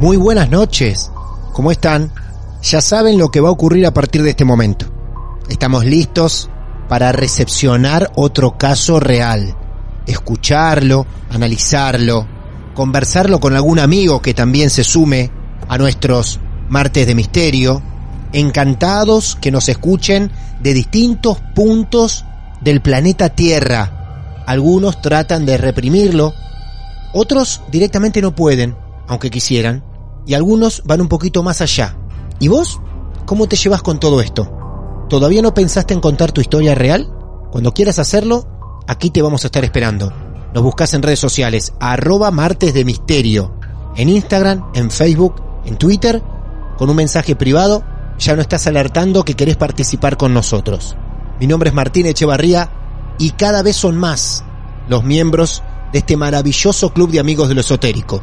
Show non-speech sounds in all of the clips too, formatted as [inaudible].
Muy buenas noches. ¿Cómo están? Ya saben lo que va a ocurrir a partir de este momento. Estamos listos para recepcionar otro caso real, escucharlo, analizarlo, conversarlo con algún amigo que también se sume a nuestros martes de misterio. Encantados que nos escuchen de distintos puntos del planeta Tierra. Algunos tratan de reprimirlo, otros directamente no pueden, aunque quisieran, y algunos van un poquito más allá. ¿Y vos? ¿Cómo te llevas con todo esto? ¿Todavía no pensaste en contar tu historia real? Cuando quieras hacerlo, aquí te vamos a estar esperando. Nos buscas en redes sociales, arroba martes de misterio, en Instagram, en Facebook, en Twitter, con un mensaje privado, ya no estás alertando que querés participar con nosotros. Mi nombre es Martín Echevarría y cada vez son más los miembros de este maravilloso club de amigos de lo esotérico.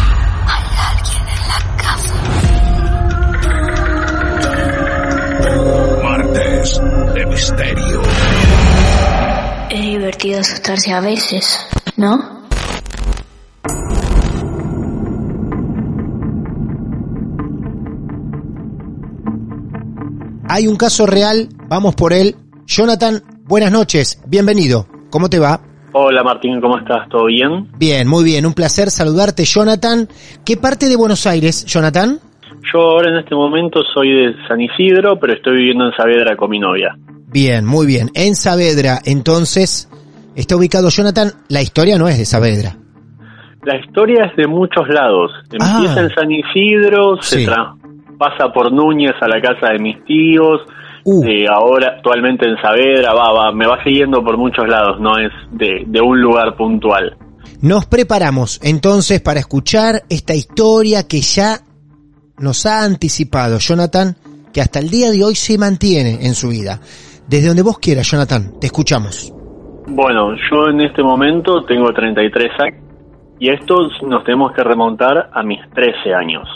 de Misterio. Es divertido asustarse a veces, ¿no? Hay un caso real, vamos por él. Jonathan, buenas noches, bienvenido. ¿Cómo te va? Hola Martín, ¿cómo estás? ¿Todo bien? Bien, muy bien, un placer saludarte, Jonathan. ¿Qué parte de Buenos Aires, Jonathan? Yo ahora en este momento soy de San Isidro, pero estoy viviendo en Saavedra con mi novia. Bien, muy bien. En Saavedra, entonces, está ubicado Jonathan. La historia no es de Saavedra. La historia es de muchos lados. Empieza Ah. en San Isidro, Sí. se pasa por Núñez a la casa de mis tíos, Uh. eh, ahora actualmente en Saavedra, va, va, me va siguiendo por muchos lados, no es de, de un lugar puntual. Nos preparamos entonces para escuchar esta historia que ya nos ha anticipado Jonathan, que hasta el día de hoy se mantiene en su vida. Desde donde vos quieras, Jonathan, te escuchamos. Bueno, yo en este momento tengo 33 años y esto nos tenemos que remontar a mis 13 años.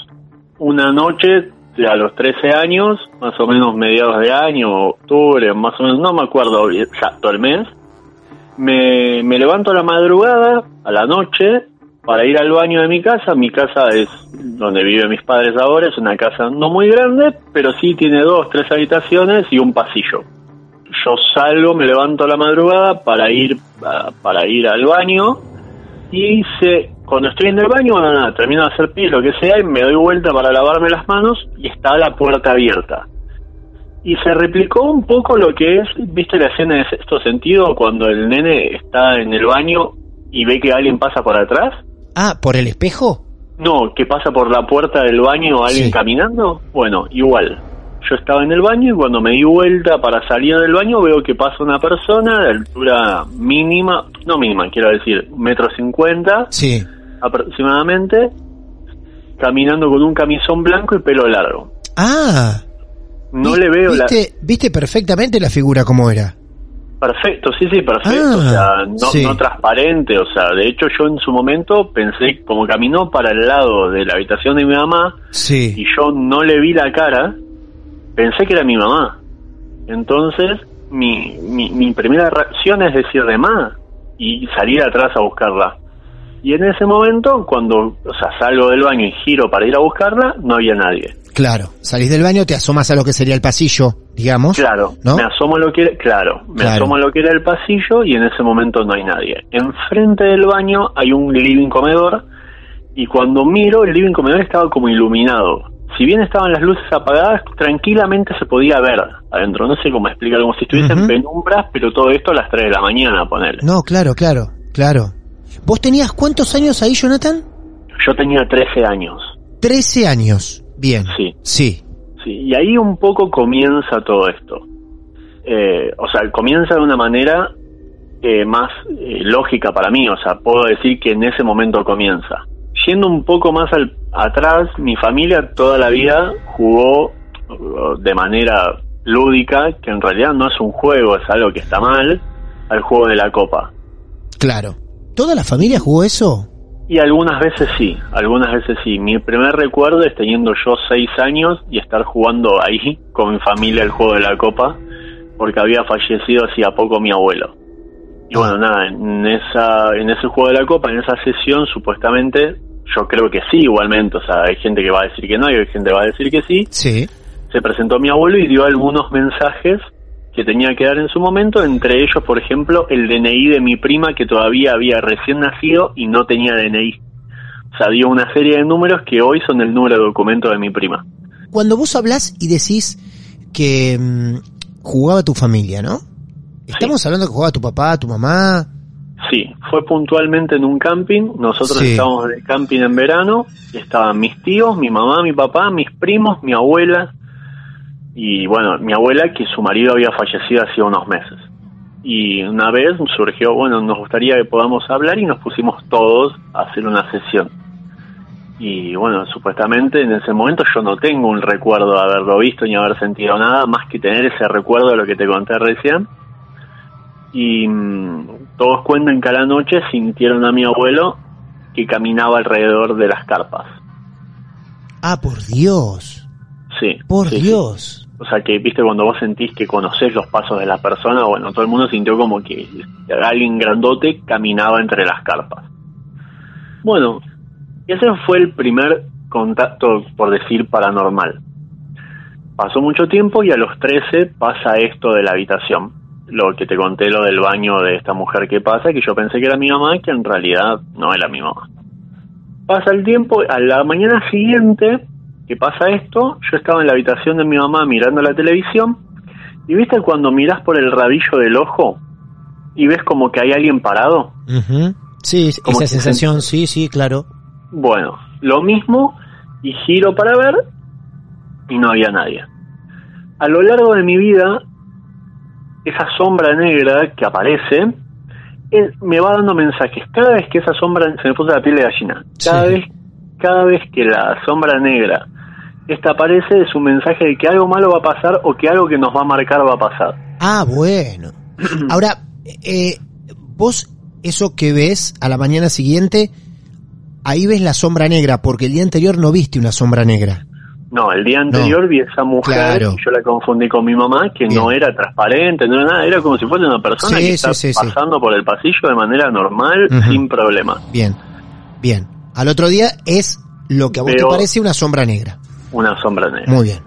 Una noche a los 13 años, más o menos mediados de año, octubre, más o menos, no me acuerdo exacto el mes, me, me levanto a la madrugada, a la noche, para ir al baño de mi casa. Mi casa es donde viven mis padres ahora, es una casa no muy grande, pero sí tiene dos, tres habitaciones y un pasillo yo salgo, me levanto a la madrugada para ir para ir al baño y se, cuando estoy en el baño, nada, termino de hacer pis, lo que sea, y me doy vuelta para lavarme las manos y está la puerta abierta. Y se replicó un poco lo que es, viste la escena de sexto sentido, cuando el nene está en el baño y ve que alguien pasa por atrás. Ah, ¿por el espejo? No, que pasa por la puerta del baño alguien Sí. caminando. Bueno, igual. Yo estaba en el baño y cuando me di vuelta para salir del baño veo que pasa una persona de altura mínima, no mínima, quiero decir, metro cincuenta Sí. aproximadamente, caminando con un camisón blanco y pelo largo. Ah. No le veo la... ¿viste, ¿Viste perfectamente la figura como era? Perfecto, sí, sí, perfecto. Ah, o sea, no, sí. no transparente. O sea, de hecho, yo en su momento pensé, como caminó para el lado de la habitación de mi mamá Sí. y yo no le vi la cara, pensé que era mi mamá. Entonces, mi, mi, mi primera reacción es decir de más y salir atrás a buscarla. Y en ese momento, cuando o sea, salgo del baño y giro para ir a buscarla, no había nadie. Claro. Salís del baño, te asomas a lo que sería el pasillo, digamos. Claro, ¿No? me asomo a lo que era, claro, me Claro. asomo a lo que era el pasillo y en ese momento no hay nadie. Enfrente del baño hay un living comedor y cuando miro el living comedor estaba como iluminado. Si bien estaban las luces apagadas, tranquilamente se podía ver adentro. No sé cómo explicar, como si estuviesen Ujú. penumbras, pero todo esto a las 3 de la mañana, ponerle. No, claro, claro, claro. ¿Vos tenías cuántos años ahí, Jonathan? Yo tenía 13 años. 13 años. Bien. Sí. Sí. Sí, y ahí un poco comienza todo esto. Eh, o sea, comienza de una manera eh, más eh, lógica para mí, o sea, puedo decir que en ese momento comienza. Yendo un poco más al, atrás, mi familia toda la vida jugó de manera lúdica, que en realidad no es un juego, es algo que está mal, al juego de la copa. Claro. ¿Toda la familia jugó eso? Y algunas veces sí, algunas veces sí. Mi primer recuerdo es teniendo yo seis años y estar jugando ahí con mi familia el juego de la copa, porque había fallecido hacía poco mi abuelo. Y bueno, nada, en esa, en ese juego de la copa, en esa sesión, supuestamente, yo creo que sí, igualmente. O sea, hay gente que va a decir que no y hay gente que va a decir que sí. Sí. Se presentó mi abuelo y dio algunos mensajes que tenía que dar en su momento, entre ellos, por ejemplo, el DNI de mi prima que todavía había recién nacido y no tenía DNI. O sea, dio una serie de números que hoy son el número de documento de mi prima. Cuando vos hablás y decís que mm, jugaba tu familia, ¿no? Estamos hablando que jugaba tu papá, tu mamá. Sí, fue puntualmente en un camping. Nosotros Sí. estábamos en el camping en verano. y Estaban mis tíos, mi mamá, mi papá, mis primos, mi abuela. Y bueno, mi abuela, que su marido había fallecido hacía unos meses. Y una vez surgió, bueno, nos gustaría que podamos hablar y nos pusimos todos a hacer una sesión. Y bueno, supuestamente en ese momento yo no tengo un recuerdo de haberlo visto ni haber sentido nada, más que tener ese recuerdo de lo que te conté recién y mm, todos cuentan que a la noche sintieron a mi abuelo que caminaba alrededor de las carpas. Ah, por Dios. Sí. Por sí. Dios. O sea que, viste, cuando vos sentís que conocés los pasos de la persona, bueno, todo el mundo sintió como que alguien grandote caminaba entre las carpas. Bueno, ese fue el primer contacto, por decir, paranormal. Pasó mucho tiempo y a los 13 pasa esto de la habitación. Lo que te conté, lo del baño de esta mujer que pasa, que yo pensé que era mi mamá, que en realidad no era mi mamá. Pasa el tiempo, a la mañana siguiente que pasa esto, yo estaba en la habitación de mi mamá mirando la televisión y viste cuando mirás por el rabillo del ojo y ves como que hay alguien parado. Sí, Como esa sensación, sí, sí, claro. Bueno, lo mismo y giro para ver y no había nadie. A lo largo de mi vida, esa sombra negra que aparece eh, me va dando mensajes. Cada vez que esa sombra se me puso la piel de gallina. Cada Sí. vez, cada vez que la sombra negra esta aparece es un mensaje de que algo malo va a pasar o que algo que nos va a marcar va a pasar. Ah, bueno. [clears throat] Ahora, eh, vos eso que ves a la mañana siguiente, ahí ves la sombra negra, porque el día anterior no viste una sombra negra. No, el día anterior vi a esa mujer Claro. yo la confundí con mi mamá, que no era transparente, no era nada, era como si fuese una persona Sí, que sí, está sí, pasando por el pasillo de manera normal, sin problema. Bien, bien. Al otro día es lo que a vos te parece una sombra negra. Una sombra negra. Muy bien.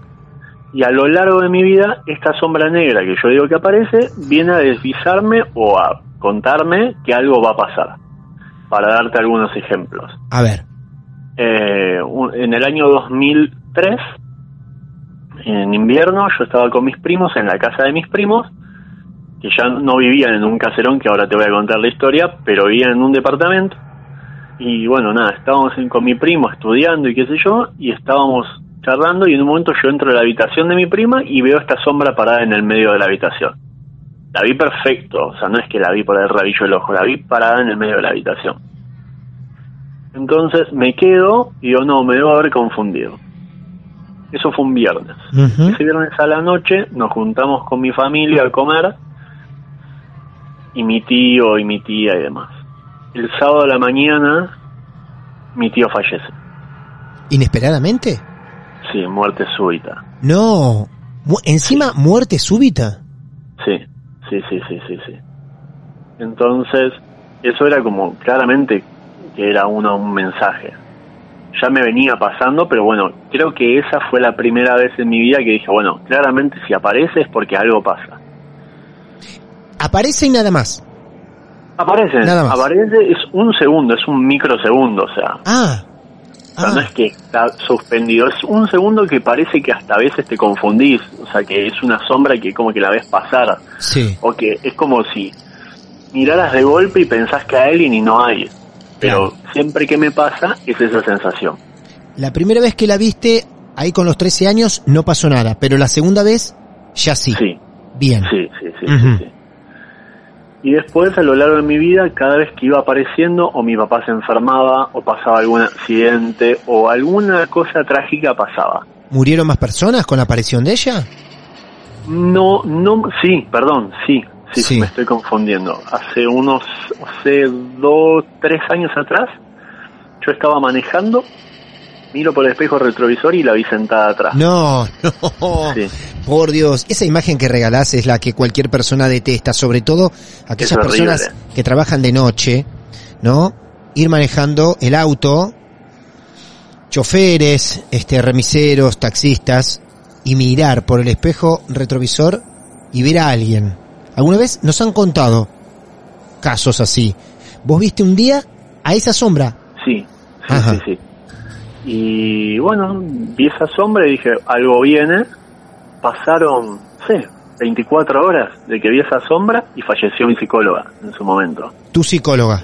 Y a lo largo de mi vida, esta sombra negra que yo digo que aparece, viene a deslizarme o a contarme que algo va a pasar. Para darte algunos ejemplos. A ver. Eh, un- en el año 2003, en invierno, yo estaba con mis primos en la casa de mis primos, que ya no vivían en un caserón, que ahora te voy a contar la historia, pero vivían en un departamento. Y bueno, nada, estábamos en- con mi primo estudiando y qué sé yo, y estábamos charlando y en un momento yo entro a la habitación de mi prima y veo esta sombra parada en el medio de la habitación. La vi perfecto, o sea, no es que la vi por el rabillo del ojo, la vi parada en el medio de la habitación. Entonces me quedo y digo, no, me debo haber confundido. Eso fue un viernes. Ese viernes a la noche nos juntamos con mi familia a comer y mi tío y mi tía y demás. El sábado a la mañana mi tío fallece. ¿Inesperadamente? Sí, muerte súbita. No. Encima, muerte súbita. Sí, sí, sí, sí, sí, sí. Entonces, eso era como claramente que era uno un mensaje. Ya me venía pasando, pero bueno, creo que esa fue la primera vez en mi vida que dije, bueno, claramente si aparece es porque algo pasa. Aparece y nada más. Aparece, Nada más. aparece, es un segundo, es un microsegundo, o sea, Ah. O sea, no es que está suspendido, es un segundo que parece que hasta a veces te confundís, o sea, que es una sombra que como que la ves pasar, Sí. o que es como si miraras de golpe y pensás que hay alguien y no hay. Pero siempre que me pasa es esa sensación. La primera vez que la viste, ahí con los 13 años, no pasó nada. Pero la segunda vez, ya sí. Sí, Bien. sí, sí, sí, sí, sí. Y después a lo largo de mi vida, cada vez que iba apareciendo, o mi papá se enfermaba, o pasaba algún accidente, o alguna cosa trágica pasaba. ¿Murieron más personas con la aparición de ella? No, no, sí, perdón, sí, sí, Sí. me estoy confundiendo. Hace unos, hace dos, tres años atrás, yo estaba manejando, miro por el espejo retrovisor y la vi sentada atrás. No, no. Sí. Por Dios, esa imagen que regalás es la que cualquier persona detesta, sobre todo aquellas personas que trabajan de noche, ¿no? Ir manejando el auto, choferes, este, remiseros, taxistas, y mirar por el espejo retrovisor y ver a alguien. ¿Alguna vez nos han contado casos así? ¿Vos viste un día a esa sombra? Sí, sí, Ajá. sí, sí. Y bueno, vi esa sombra y dije, algo viene. Pasaron, sé, 24 horas de que vi esa sombra y falleció mi psicóloga en su momento. Tu psicóloga.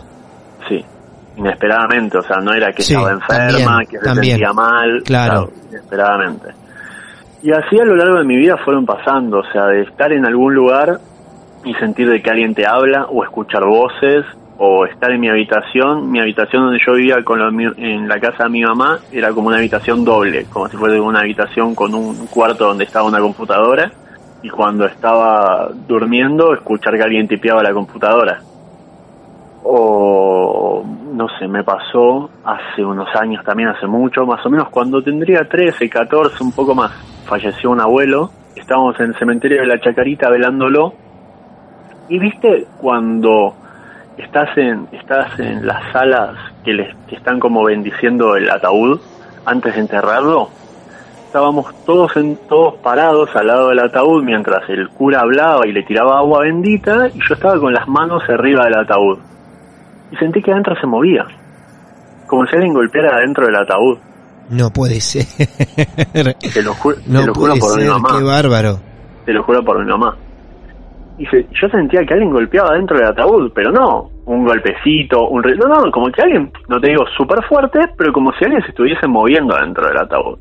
Sí, inesperadamente, o sea, no era que Sí, estaba enferma, también, que se también. sentía mal, Claro. inesperadamente. Y así a lo largo de mi vida fueron pasando, o sea, de estar en algún lugar y sentir de que alguien te habla o escuchar voces o estar en mi habitación, mi habitación donde yo vivía con lo en la casa de mi mamá era como una habitación doble, como si fuera una habitación con un cuarto donde estaba una computadora y cuando estaba durmiendo escuchar que alguien tipeaba la computadora. O no sé, me pasó hace unos años también, hace mucho, más o menos cuando tendría 13, 14, un poco más, falleció un abuelo, estábamos en el cementerio de la Chacarita velándolo, y viste cuando estás en, estás en las salas que, les, que están como bendiciendo el ataúd antes de enterrarlo, estábamos todos en, todos parados al lado del ataúd mientras el cura hablaba y le tiraba agua bendita y yo estaba con las manos arriba del ataúd y sentí que adentro se movía, como si alguien golpeara adentro del ataúd. No puede ser. Te lo, ju- No te lo juro por mi mamá. qué bárbaro. Te lo juro por mi mamá. Y se- yo sentía que alguien golpeaba dentro del ataúd, pero no un golpecito, un re- no, no, como que alguien, no te digo súper fuerte, pero como si alguien se estuviese moviendo dentro del ataúd.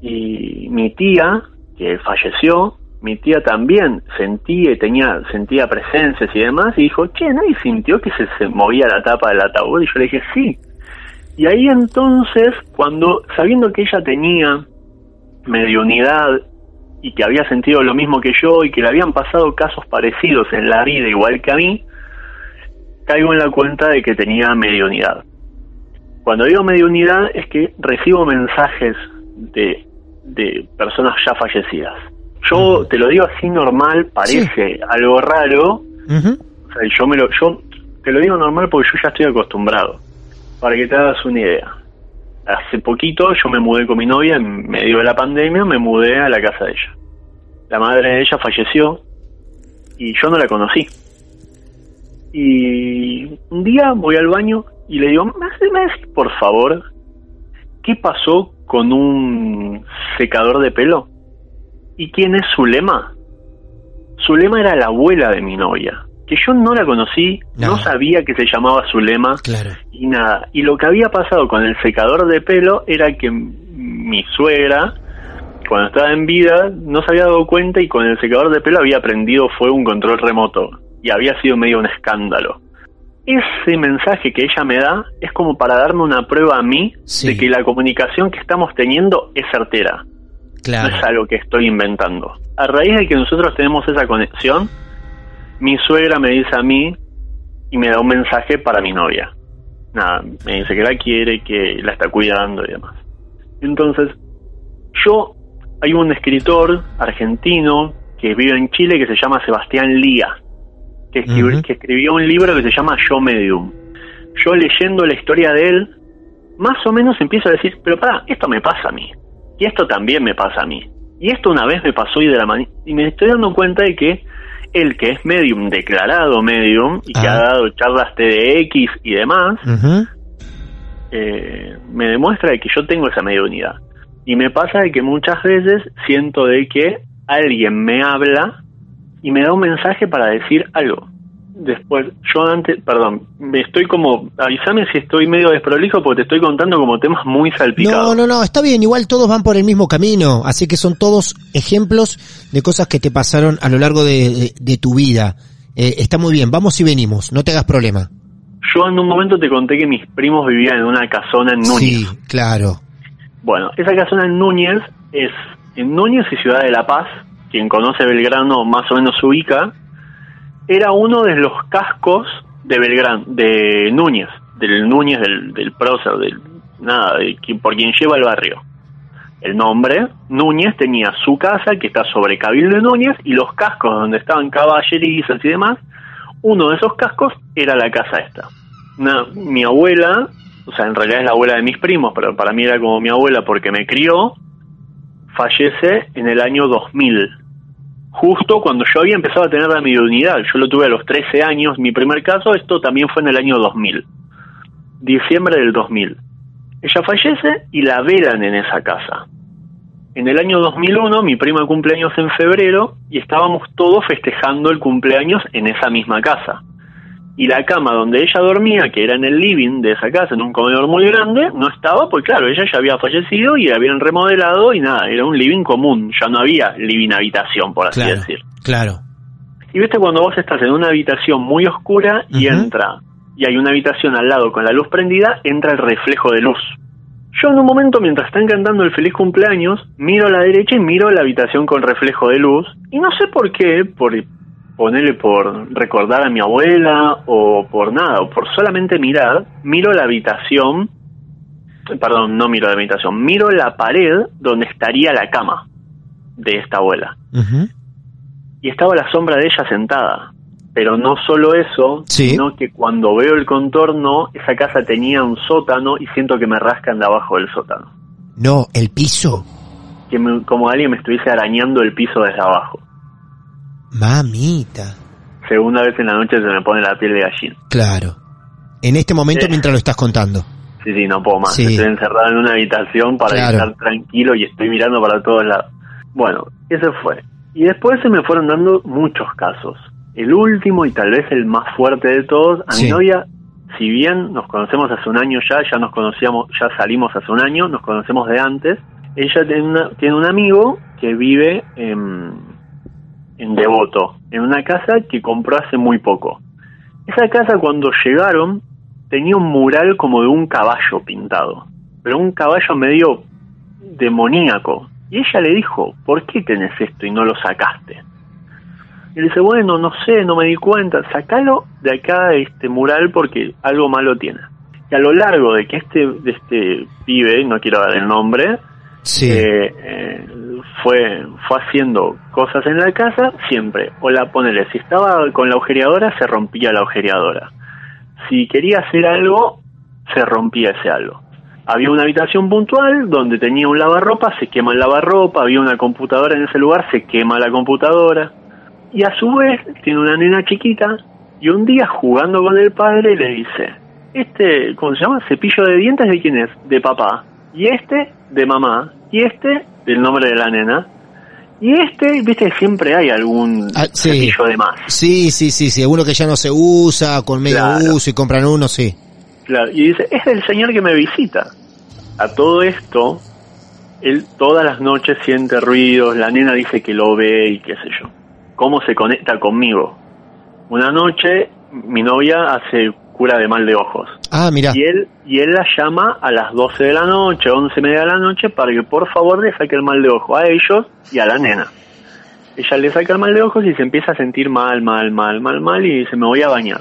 Y mi tía, que falleció, mi tía también sentía, tenía, sentía presencias y demás, y dijo, che, ¿nadie sintió que se, se movía la tapa del ataúd? Y yo le dije, sí. Y ahí entonces, cuando, sabiendo que ella tenía mediunidad y que había sentido lo mismo que yo y que le habían pasado casos parecidos en la vida igual que a mí, caigo en la cuenta de que tenía mediunidad. Cuando digo mediunidad es que recibo mensajes de, de personas ya fallecidas. Yo te lo digo así normal, parece algo raro, o sea, yo me lo, yo te lo digo normal porque yo ya estoy acostumbrado. Para que te hagas una idea. Hace poquito yo me mudé con mi novia, en medio de la pandemia, me mudé a la casa de ella. La madre de ella falleció y yo no la conocí. Y un día voy al baño y le digo, ¿me haces- me decís, por favor qué pasó con un secador de pelo? ¿Y quién es Zulema? Zulema era la abuela de mi novia, que yo no la conocí, no, No. sabía que se llamaba Zulema Claro. y nada. Y lo que había pasado con el secador de pelo era que mi suegra, cuando estaba en vida, no se había dado cuenta y con el secador de pelo había prendido fuego un control remoto y había sido medio un escándalo. Ese mensaje que ella me da es como para darme una prueba a mí Sí. de que la comunicación que estamos teniendo es certera no Claro. es algo que estoy inventando. A raíz de que nosotros tenemos esa conexión, mi suegra me dice a mí y me da un mensaje para mi novia. Nada, me dice que la quiere, que la está cuidando y demás. Entonces, yo, hay un escritor argentino que vive en Chile que se llama Sebastián Lía, que, escribió, que escribió un libro que se llama Yo Medium. Yo leyendo la historia de él, más o menos empiezo a decir, pero pará, esto me pasa a mí. Y esto también me pasa a mí. Y esto una vez me pasó y de la manera... Y me estoy dando cuenta de que el que es medium, declarado medium, y que ha dado charlas TDX y demás, eh, me demuestra de que yo tengo esa mediunidad. Y me pasa de que muchas veces siento de que alguien me habla y me da un mensaje para decir algo. Después, yo antes, perdón, me estoy como, avísame si estoy medio desprolijo porque te estoy contando como temas muy salpicados. No, no, no, está bien, igual todos van por el mismo camino, así que son todos ejemplos de cosas que te pasaron a lo largo de, tu vida. Eh, está muy bien, vamos y venimos, no te hagas problema. Yo en un momento te conté que mis primos vivían en una casona en Núñez. Sí, claro. Bueno, esa casona en Núñez es en Núñez y Ciudad de La Paz, quien conoce Belgrano más o menos se ubica, era uno de los cascos de Belgrano, de Núñez, del Núñez, del, del del, nada, de, por quien lleva el barrio. El nombre, Núñez, tenía su casa que está sobre Cabildo de Núñez y los cascos donde estaban caballerizas y demás, uno de esos cascos era la casa esta. mi abuela, o sea, en realidad es la abuela de mis primos, pero para mí era como mi abuela porque me crió, fallece en el año 2000, justo cuando yo había empezado a tener la mediunidad. Yo lo tuve a los 13 años, mi primer caso, esto también fue en el año 2000, diciembre del 2000. Ella fallece y la velan en esa casa. En el año 2001 mi prima cumpleaños en febrero y estábamos todos festejando el cumpleaños en esa misma casa y la cama donde ella dormía, que era en el living de esa casa, en un comedor muy grande, no estaba, pues claro, ella ya había fallecido y habían remodelado y nada, era un living común, ya no había living habitación, por así decir. Claro. Y viste cuando vos estás en una habitación muy oscura y entra, y hay una habitación al lado con la luz prendida, entra el reflejo de luz. Yo en un momento, mientras están cantando el feliz cumpleaños, miro a la derecha y miro la habitación con reflejo de luz, y no sé por qué, por ponerle por recordar a mi abuela o por nada, o por solamente mirar, miro la habitación, perdón, no miro la habitación, miro la pared donde estaría la cama de esta abuela. Y estaba la sombra de ella sentada. Pero no solo eso, sino que cuando veo el contorno, esa casa tenía un sótano y siento que me rascan de abajo del sótano. No, el piso. Que como alguien me estuviese arañando el piso desde abajo. Mamita. Segunda vez en la noche se me pone la piel de gallina. Claro. En este momento mientras lo estás contando. Sí, sí, no puedo más. Estoy encerrado en una habitación para estar tranquilo y estoy mirando para todos lados. Bueno, ese fue. Y después se me fueron dando muchos casos. El último y tal vez el más fuerte de todos, a mi novia, si bien nos conocemos hace un año ya, ya nos conocíamos, ya salimos hace un año, nos conocemos de antes, ella tiene, tiene un amigo que vive en, en Devoto, en una casa que compró hace muy poco. Esa casa cuando llegaron tenía un mural como de un caballo pintado, pero un caballo medio demoníaco. Y ella le dijo, ¿por qué tenés esto y no lo sacaste? Y le dice, bueno, no sé, no me di cuenta, sacalo de acá de este mural porque algo malo tiene. Y a lo largo de que este, de este pibe, no quiero dar el nombre, sí. eh fue, fue haciendo cosas en la casa siempre. O la ponele, si estaba con la agujereadora, se rompía la agujereadora. Si quería hacer algo, se rompía ese algo. Había una habitación puntual donde tenía un lavarropa, se quema el lavarropa, había una computadora en ese lugar, se quema la computadora. Y a su vez tiene una nena chiquita y un día jugando con el padre le dice, este, ¿cómo se llama? Cepillo de dientes de quién es? De papá. Y este de mamá. Y este el nombre de la nena. Y este, viste, siempre hay algún ah, de más. Sí, sí, sí, sí, uno que ya no se usa, con medio uso y compran uno, sí. Claro, y dice, es el señor que me visita. A todo esto, él todas las noches siente ruidos, la nena dice que lo ve y qué sé yo. ¿Cómo se conecta conmigo? Una noche, mi novia hace cura de mal de ojos. Ah, mira. Y él, y él la llama a las 12 de la noche, 11 y media de la noche, para que por favor le saque el mal de ojo a ellos y a la nena. ella le saca el mal de ojos y se empieza a sentir mal, mal, mal, mal, mal y dice, me voy a bañar.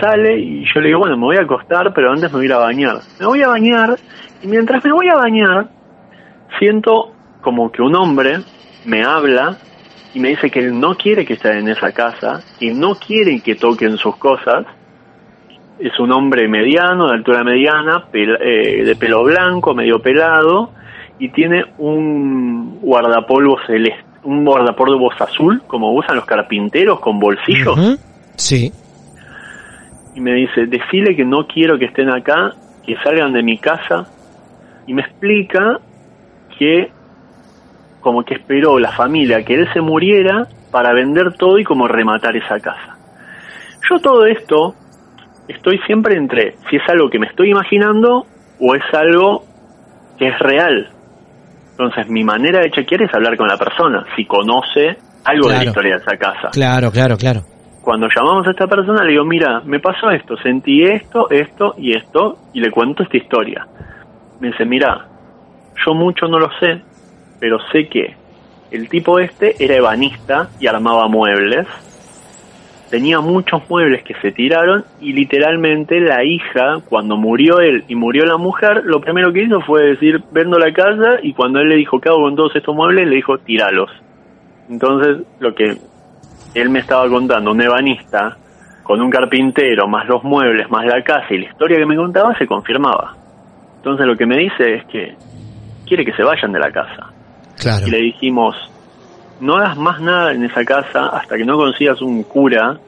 Sale y yo le digo, bueno, me voy a acostar, pero antes me voy a ir a bañar. Me voy a bañar y mientras me voy a bañar, siento como que un hombre me habla y me dice que él no quiere que esté en esa casa, y no quiere que toquen sus cosas. Es un hombre mediano, de altura mediana, pel- eh, de pelo blanco, medio pelado, y tiene un guardapolvo celeste, un guardapolvos azul, como usan los carpinteros con bolsillos. Sí. Y me dice, decile que no quiero que estén acá, que salgan de mi casa. Y me explica que como que esperó la familia que él se muriera para vender todo y como rematar esa casa. Yo todo esto estoy siempre entre si es algo que me estoy imaginando o es algo que es real. Entonces mi manera de chequear es hablar con la persona, si conoce algo de la historia de esa casa Claro, claro, claro. cuando llamamos a esta persona le digo, mira, me pasó esto, sentí esto, esto y esto, y le cuento esta historia. Me dice, mira, yo mucho no lo sé, pero sé que el tipo este era ebanista y armaba muebles. Tenía muchos muebles que se tiraron y literalmente la hija, cuando murió él y murió la mujer, lo primero que hizo fue decir, vendo la casa y cuando él le dijo, ¿qué hago con todos estos muebles? Le dijo, tiralos. Entonces, lo que él me estaba contando, un ebanista, con un carpintero, más los muebles, más la casa y la historia que me contaba se confirmaba. Entonces lo que me dice es que quiere que se vayan de la casa. Claro. Y le dijimos, no hagas más nada en esa casa hasta que no consigas un cura,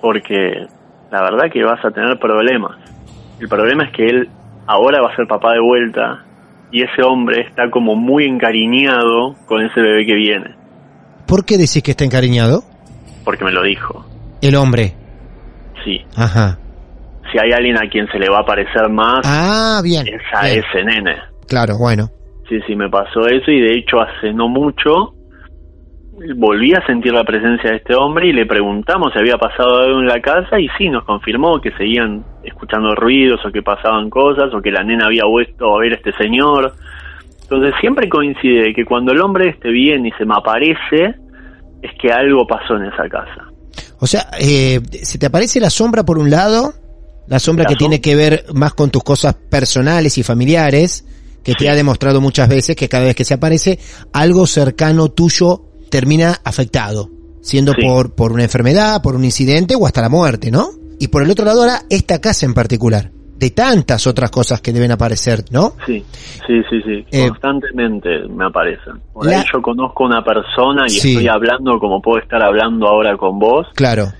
porque la verdad que vas a tener problemas. El problema es que él ahora va a ser papá de vuelta y ese hombre está como muy encariñado con ese bebé que viene, ¿Por qué decís que está encariñado? porque me lo dijo. El hombre. Sí, Ajá. si hay alguien a quien se le va a parecer más, Ah, bien. es a bien. ese nene. Claro, bueno. Sí, sí, me pasó eso y de hecho hace no mucho volví a sentir la presencia de este hombre y le preguntamos si había pasado algo en la casa y sí, nos confirmó que seguían escuchando ruidos o que pasaban cosas o que la nena había vuelto a ver a este señor. Entonces siempre coincide que cuando el hombre esté bien y se me aparece es que algo pasó en esa casa. O sea, eh, se te aparece la sombra por un lado, la sombra La que som- tiene que ver más con tus cosas personales y familiares, que te ha demostrado muchas veces que cada vez que se aparece, algo cercano tuyo termina afectado, siendo Sí. por, por una enfermedad, por un incidente o hasta la muerte, ¿no? Y por el otro lado ahora, esta casa en particular, de tantas otras cosas que deben aparecer, ¿no? Sí, sí, sí, sí. Eh, Constantemente me aparecen. Por la- ahí yo conozco una persona y Sí. estoy hablando como puedo estar hablando ahora con vos Claro,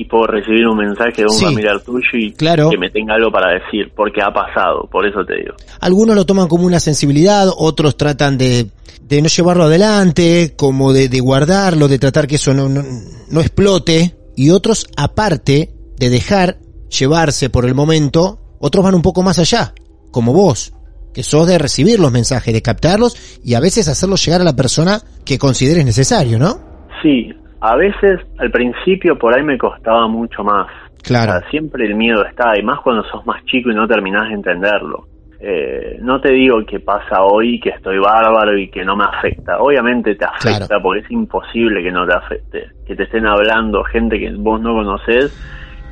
y puedo recibir un mensaje de un Sí. familiar tuyo y Claro. que me tenga algo para decir, porque ha pasado, por eso te digo. Algunos lo toman como una sensibilidad, otros tratan de, de no llevarlo adelante, como de, de guardarlo, de tratar que eso no, no, no explote, y otros, aparte de dejar llevarse por el momento, otros van un poco más allá, como vos, que sos de recibir los mensajes, de captarlos y a veces hacerlos llegar a la persona que consideres necesario, ¿no? Sí, a veces al principio por ahí me costaba mucho más. Claro. O sea, siempre el miedo está, y más cuando sos más chico y no terminás de entenderlo. Eh, no te digo que pasa hoy, que estoy bárbaro y que no me afecta. Obviamente te afecta Claro. porque es imposible que no te afecte. Que te estén hablando gente que vos no conocés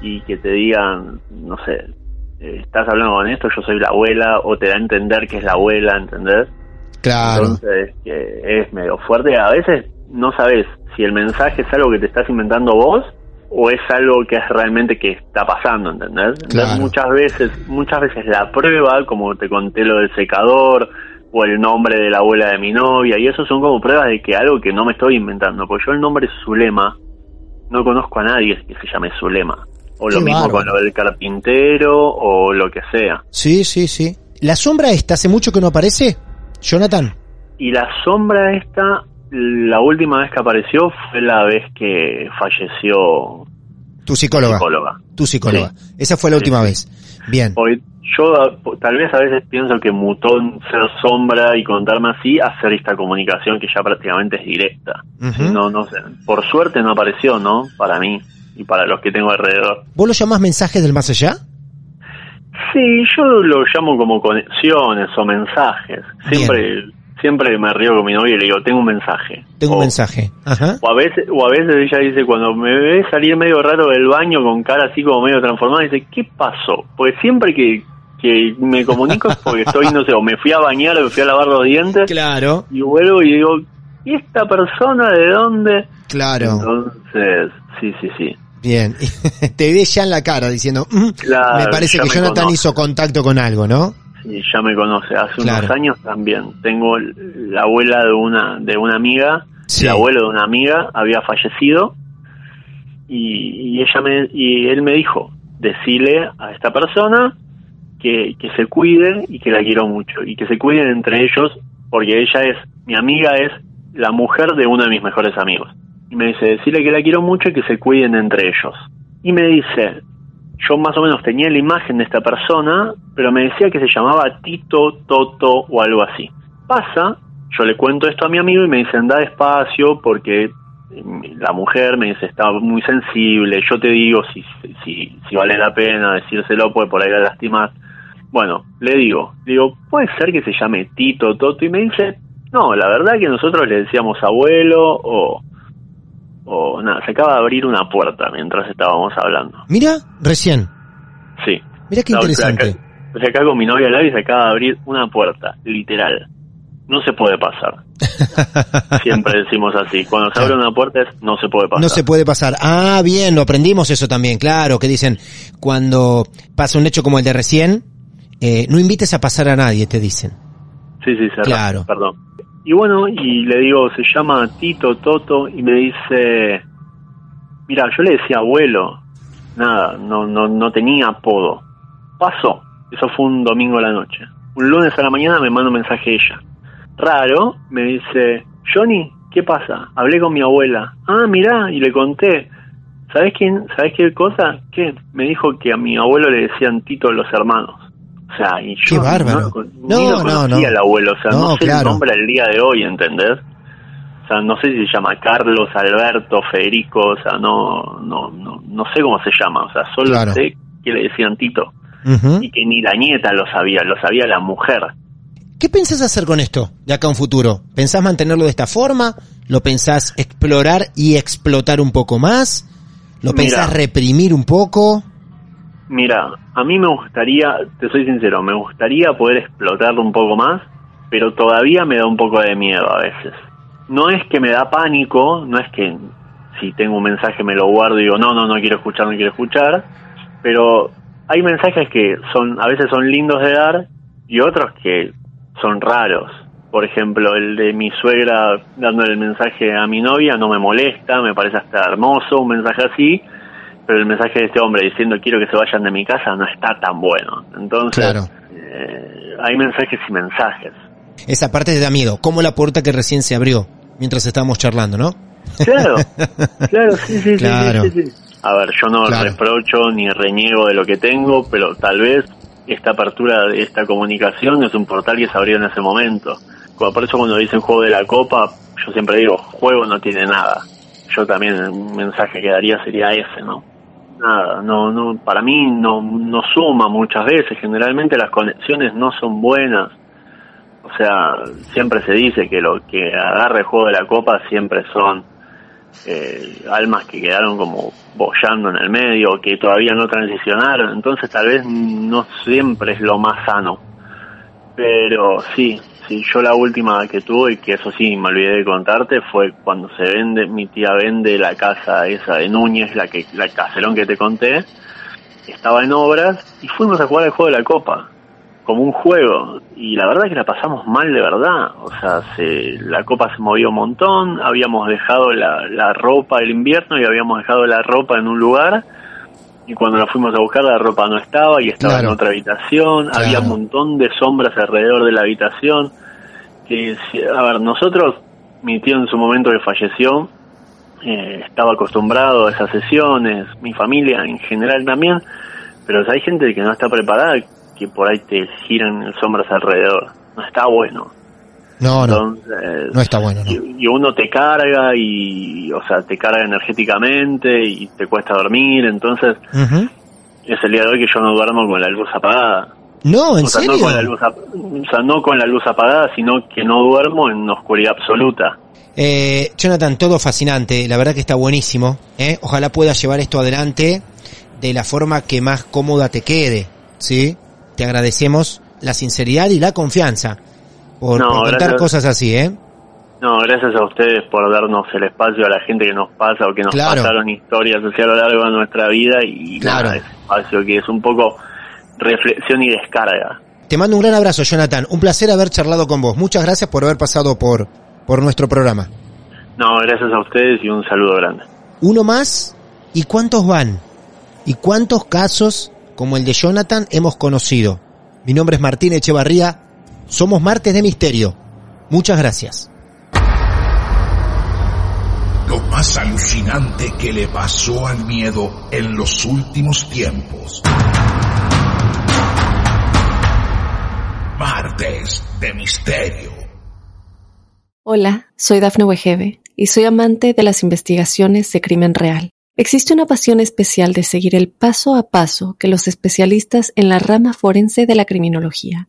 y que te digan, no sé, eh, estás hablando con esto, yo soy la abuela, o te da a entender que es la abuela, ¿entendés? Claro. Entonces, que es medio fuerte. A veces no sabes si el mensaje es algo que te estás inventando vos o es algo que es realmente que está pasando, ¿entendés? Entonces, muchas veces, muchas veces la prueba, como te conté lo del secador o el nombre de la abuela de mi novia, y eso son como pruebas de que algo que no me estoy inventando, porque yo el nombre Zulema no conozco a nadie que se llame Zulema. O lo Qué mismo bárbaro. con lo del carpintero o lo que sea. Sí, sí, sí. ¿La sombra esta hace mucho que no aparece? Jonathan. Y la sombra esta, la última vez que apareció fue la vez que falleció Tu psicóloga. psicóloga. Tu psicóloga. Esa fue la última sí. vez. Bien. Hoy, yo tal vez a veces pienso que mutó en ser sombra y contarme así a hacer esta comunicación que ya prácticamente es directa. No, no sé. Por suerte no apareció, ¿no? Para mí y para los que tengo alrededor. ¿Vos lo llamás mensajes del más allá? Sí, yo lo llamo como conexiones o mensajes. Siempre siempre me río con mi novia y le digo, tengo un mensaje. Tengo O- un mensaje. Ajá. O a veces, o a veces ella dice, cuando me ve salir medio raro del baño con cara así como medio transformada, dice, ¿qué pasó? Porque siempre que, que me comunico es porque estoy, no sé, o me fui a bañar o me fui a lavar los dientes Claro, y vuelvo y digo, ¿y esta persona de dónde? claro. Entonces, sí, sí, sí. Bien. [laughs] Te ves ya en la cara diciendo, "Mm, Claro, me parece que me Jonathan conoce. hizo contacto con algo, ¿no? Sí, ya me conoce. Hace Claro. unos años también. Tengo la abuela de una de una amiga, Sí. el abuelo de una amiga había fallecido y, y ella me y él me dijo, decile a esta persona que, que se cuide y que la quiero mucho y que se cuiden entre ellos porque ella es mi amiga es la mujer de uno de mis mejores amigos y me dice decirle que la quiero mucho y que se cuiden entre ellos y me dice yo más o menos tenía la imagen de esta persona, pero me decía que se llamaba Tito, Toto o algo así. Pasa, yo le cuento esto a mi amigo y me dice, anda despacio porque eh, la mujer me dice, está muy sensible, yo te digo si, si, vale la pena decírselo, porque por ahí la lastimas. Bueno, le digo, le digo, puede ser que se llame Tito, Toto, y me dice, no, la verdad que nosotros le decíamos abuelo o, o nada, se acaba de abrir una puerta mientras estábamos hablando. Mira, recién. Sí. Mira qué interesante. acá, o sea, acá con mi novia y se acaba de abrir una puerta, literal. No se puede pasar. [laughs] Siempre decimos así. Cuando se abre una puerta es no se puede pasar. No se puede pasar. Ah, bien, lo aprendimos eso también, claro, que dicen, cuando pasa un hecho como el de recién, eh, no invites a pasar a nadie, te dicen. Sí, sí, cerrá, Claro. Perdón. Y bueno, y le digo, se llama Tito, Toto, y me dice, mira, yo le decía abuelo, nada, no, no, no tenía apodo. Pasó, eso fue un domingo a la noche. Un lunes a la mañana me manda un mensaje ella. Raro, me dice, Johnny, ¿qué pasa? Hablé con mi abuela. Ah, mirá, y le conté. ¿Sabes quién? ¿Sabes qué cosa? ¿Qué? Me dijo que a mi abuelo le decían Tito los hermanos. O sea, y yo Qué bárbaro. no, No, no, no. el abuelo, o sea, no, No, sé claro. el nombre al día de hoy, ¿entendés? O sea, no sé si se llama Carlos, Alberto, Federico, o sea, no, no, no, no sé cómo se llama, o sea, solo Claro. sé que le decían Tito y que ni la nieta lo sabía, lo sabía la mujer. ¿Qué pensás hacer con esto de acá a un futuro? ¿Pensás mantenerlo de esta forma? ¿Lo pensás explorar y explotar un poco más? ¿Lo Mira. pensás reprimir un poco? Mira, a mí me gustaría, te soy sincero, me gustaría poder explotarlo un poco más, pero todavía me da un poco de miedo a veces. No es que me da pánico, no es que si tengo un mensaje me lo guardo y digo, no, no, no quiero escuchar, no quiero escuchar, pero hay mensajes que son a veces son lindos de dar y otros que son raros. Por ejemplo, el de mi suegra dándole el mensaje a mi novia no me molesta, me parece hasta hermoso un mensaje así, pero el mensaje de este hombre diciendo quiero que se vayan de mi casa no está tan bueno. Entonces, Claro. eh, hay mensajes y mensajes. Esa parte te da miedo, como la puerta que recién se abrió mientras estábamos charlando, ¿no? Claro, [laughs] claro, sí, sí, Claro. sí, sí, sí. A ver, yo no Claro. reprocho ni reniego de lo que tengo, pero tal vez esta apertura de esta comunicación es un portal que se abrió en ese momento. Por eso cuando dicen juego de la copa, yo siempre digo, juego no tiene nada. Yo también un mensaje que daría sería ese, ¿no? Nada, no, no, para mí no, no suma muchas veces, generalmente las conexiones no son buenas. O sea, siempre se dice que lo que agarra el juego de la copa siempre son eh, almas que quedaron como bollando en el medio, que todavía no transicionaron, entonces tal vez no siempre es lo más sano. Pero sí, sí, yo la última que tuve, y que eso sí me olvidé de contarte, fue cuando se vende, mi tía vende la casa esa de Núñez, la que la caserón que te conté, estaba en obras y fuimos a jugar al juego de la copa como un juego. Y la verdad que la pasamos mal de verdad. O sea se, la copa se movió un montón habíamos dejado la, la ropa el invierno y habíamos dejado la ropa en un lugar y cuando la fuimos a buscar la ropa no estaba y estaba Claro. en otra habitación Claro. había un montón de sombras alrededor de la habitación que a ver nosotros mi tío en su momento que falleció eh, estaba acostumbrado a esas sesiones, mi familia en general también, pero hay gente que no está preparada que por ahí te giran sombras alrededor. No está bueno. No, no, Entonces, no está bueno, no. y, y uno te carga y, o sea, te carga energéticamente y te cuesta dormir, entonces es el día de hoy que yo no duermo con la luz apagada. No, ¿en o sea, serio? No con la luz, o sea, no con la luz apagada, sino que no duermo en oscuridad absoluta. Eh, Jonathan, todo fascinante, la verdad que está buenísimo. ¿eh? Ojalá puedas llevar esto adelante de la forma que más cómoda te quede, ¿sí? Te agradecemos la sinceridad y la confianza por, No, por contar gracias. cosas así, ¿eh? No, gracias a ustedes por darnos el espacio a la gente que nos pasa o que nos Claro. pasaron historias así a lo largo de nuestra vida y Claro. nada, ese espacio que es un poco reflexión y descarga. Te mando un gran abrazo, Jonathan. Un placer haber charlado con vos. Muchas gracias por haber pasado por, por nuestro programa. No, gracias a ustedes y un saludo grande. Uno más, ¿y cuántos van? ¿Y cuántos casos como el de Jonathan hemos conocido? Mi nombre es Martín Echevarría. Somos Martes de Misterio. Muchas gracias. Lo más alucinante que le pasó al miedo en los últimos tiempos. Martes de Misterio. Hola, soy Dafne Wegebe y soy amante de las investigaciones de crimen real. Existe una pasión especial de seguir el paso a paso que los especialistas en la rama forense de la criminología